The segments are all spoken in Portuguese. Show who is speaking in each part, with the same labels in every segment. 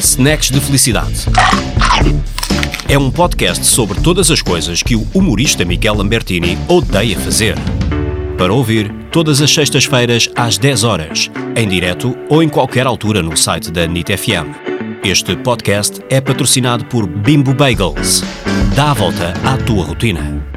Speaker 1: Snacks de Felicidade. É um podcast sobre todas as coisas que o humorista Miguel Lambertini odeia fazer. Para ouvir todas as sextas-feiras às 10 horas, em direto ou em qualquer altura no site da NIT FM. Este podcast é patrocinado por Bimbo Bagels. Dá a volta à tua rotina.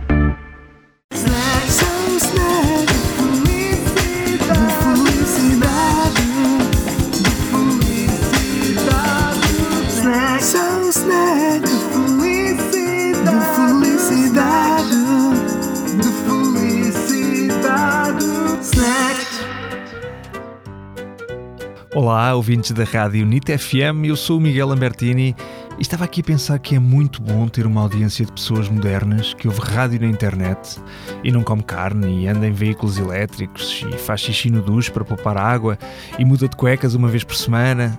Speaker 2: Olá, ouvintes da rádio NIT FM, eu sou o Miguel Lambertini e estava aqui a pensar que é muito bom ter uma audiência de pessoas modernas que ouve rádio na internet e não come carne e anda em veículos elétricos e faz xixi no duche para poupar água e muda de cuecas uma vez por semana.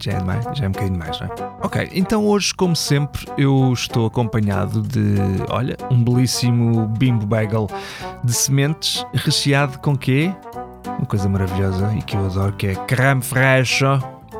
Speaker 2: Já é demais, já é um bocadinho demais, não é? Ok, então hoje, como sempre, eu estou acompanhado de, olha, um belíssimo bimbo bagel de sementes recheado com quê? Uma coisa maravilhosa e que eu adoro que é creme fraiche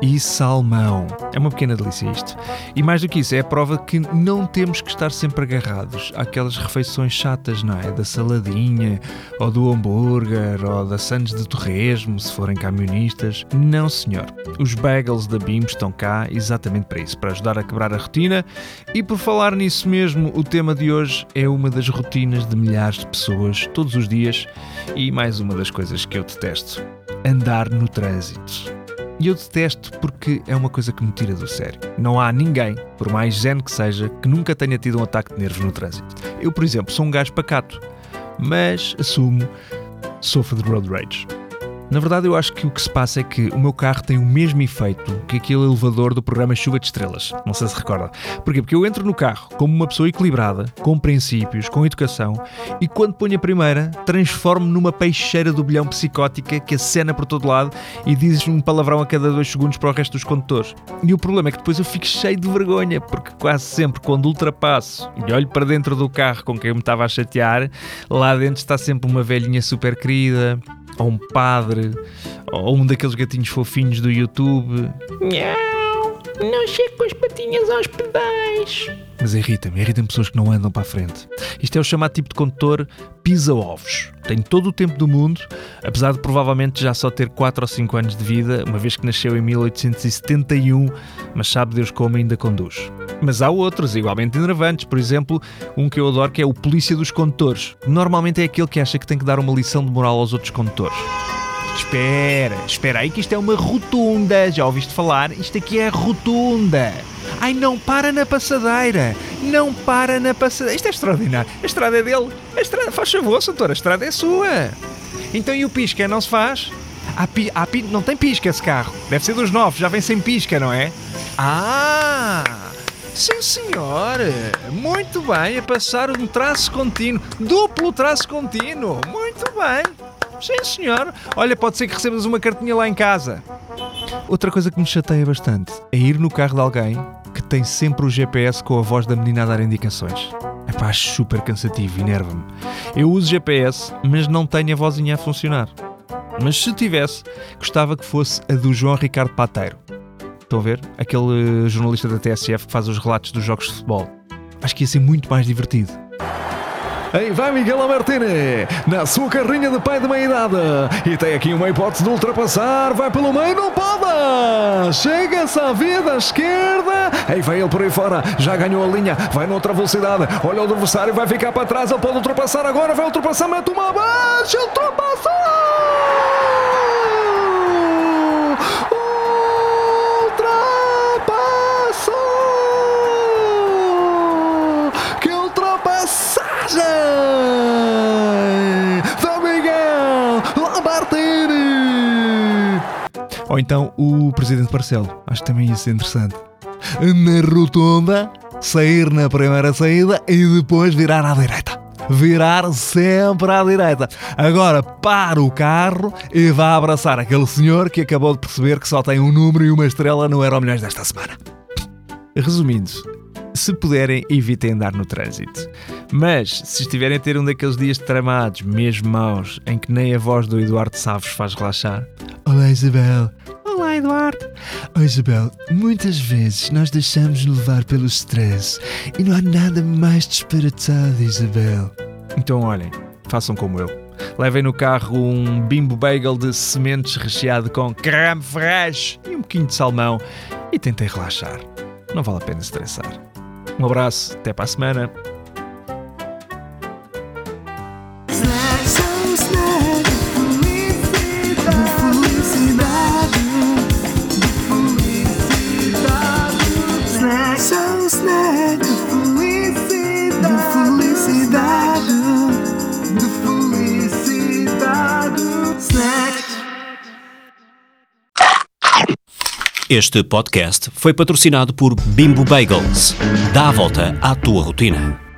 Speaker 2: e salmão. É uma pequena delícia isto. E mais do que isso, é a prova que não temos que estar sempre agarrados àquelas refeições chatas, não é? Da saladinha, ou do hambúrguer, ou da sandes de torresmo, se forem camionistas. Não, senhor. Os bagels da BIM estão cá exatamente para isso, para ajudar a quebrar a rotina. E por falar nisso mesmo, o tema de hoje é uma das rotinas de milhares de pessoas todos os dias e mais uma das coisas que eu detesto: andar no trânsito. E eu detesto porque é uma coisa que me tira do sério. Não há ninguém, por mais zen que seja, que nunca tenha tido um ataque de nervos no trânsito. Eu, por exemplo, sou um gajo pacato, mas assumo, sofro de road rage. Na verdade, eu acho que o que se passa é que o meu carro tem o mesmo efeito que aquele elevador do programa Chuva de Estrelas. Não sei se recorda. Porquê? Porque eu entro no carro como uma pessoa equilibrada, com princípios, com educação, e quando ponho a primeira, transformo-me numa peixeira do bilhão psicótica que acena por todo lado e diz um palavrão a cada dois segundos para o resto dos condutores. E o problema é que depois eu fico cheio de vergonha, porque quase sempre quando ultrapasso e olho para dentro do carro com quem eu me estava a chatear, lá dentro está sempre uma velhinha super querida, ou um padre, ou um daqueles gatinhos fofinhos do YouTube.
Speaker 3: Não, não chego com as patinhas aos pedais.
Speaker 2: Mas irrita-me, irrita-me pessoas que não andam para a frente. Isto é o chamado tipo de condutor pisa-ovos. Tem todo o tempo do mundo, apesar de provavelmente já só ter 4 ou 5 anos de vida, uma vez que nasceu em 1871, mas sabe Deus como ainda conduz. Mas há outros, igualmente enervantes, por exemplo, um que eu adoro que é o polícia dos condutores. Normalmente é aquele que acha que tem que dar uma lição de moral aos outros condutores. Espera, espera aí que isto é uma rotunda. Já ouviste falar? Isto aqui é rotunda. Ai, não para na passadeira. Não para na passadeira. Isto é extraordinário. A estrada é dele. A estrada, faz favor, doutor, a estrada é sua. Então e o pisca não se faz? Há pi, há pi, não tem pisca esse carro. Deve ser dos novos, já vem sem pisca, não é? Ah! Sim, senhor. Muito bem, a passar um traço contínuo. Duplo traço contínuo. Muito bem. Sim, senhor. Olha, pode ser que recebas uma cartinha lá em casa. Outra coisa que me chateia bastante é ir no carro de alguém que tem sempre o GPS com a voz da menina a dar indicações. É pá, super cansativo, enerva-me. Eu uso GPS, mas não tenho a vozinha a funcionar. Mas se tivesse, gostava que fosse a do João Ricardo Pateiro. Estão a ver? Aquele jornalista da TSF que faz os relatos dos jogos de futebol. Acho que ia ser muito mais divertido.
Speaker 4: Aí vai Miguel Albertini, na sua carrinha de pai de meia idade. E tem aqui uma hipótese de ultrapassar. Vai pelo meio, não pode! Chega-se à via da esquerda. Aí vai ele por aí fora. Já ganhou a linha. Vai noutra velocidade. Olha o adversário, vai ficar para trás. Ele pode ultrapassar agora. Vai ultrapassar, mete uma baixa. Ultrapassou!
Speaker 2: Ou então o Presidente Marcelo. Acho que também ia ser interessante. Na rotunda, sair na primeira saída e depois virar à direita. Virar sempre à direita. Agora para o carro e vá abraçar aquele senhor que acabou de perceber que só tem um número e uma estrela no Euro Milhões desta semana. Resumindo, se puderem, evitem andar no trânsito. Mas, se estiverem a ter um daqueles dias tramados, mesmo maus, em que nem a voz do Eduardo Savos faz relaxar. Olá Isabel. Olá
Speaker 3: lá, Eduardo.
Speaker 2: Oh, Isabel, muitas vezes nós deixamos levar pelo stress e não há nada mais disparatado, Isabel. Então, olhem, façam como eu. Levem no carro um bimbo bagel de sementes recheado com creme fraiche e um pouquinho de salmão e tentem relaxar. Não vale a pena estressar. Um abraço, até para a semana.
Speaker 1: Este podcast foi patrocinado por Bimbo Bagels. Dá a volta à tua rotina.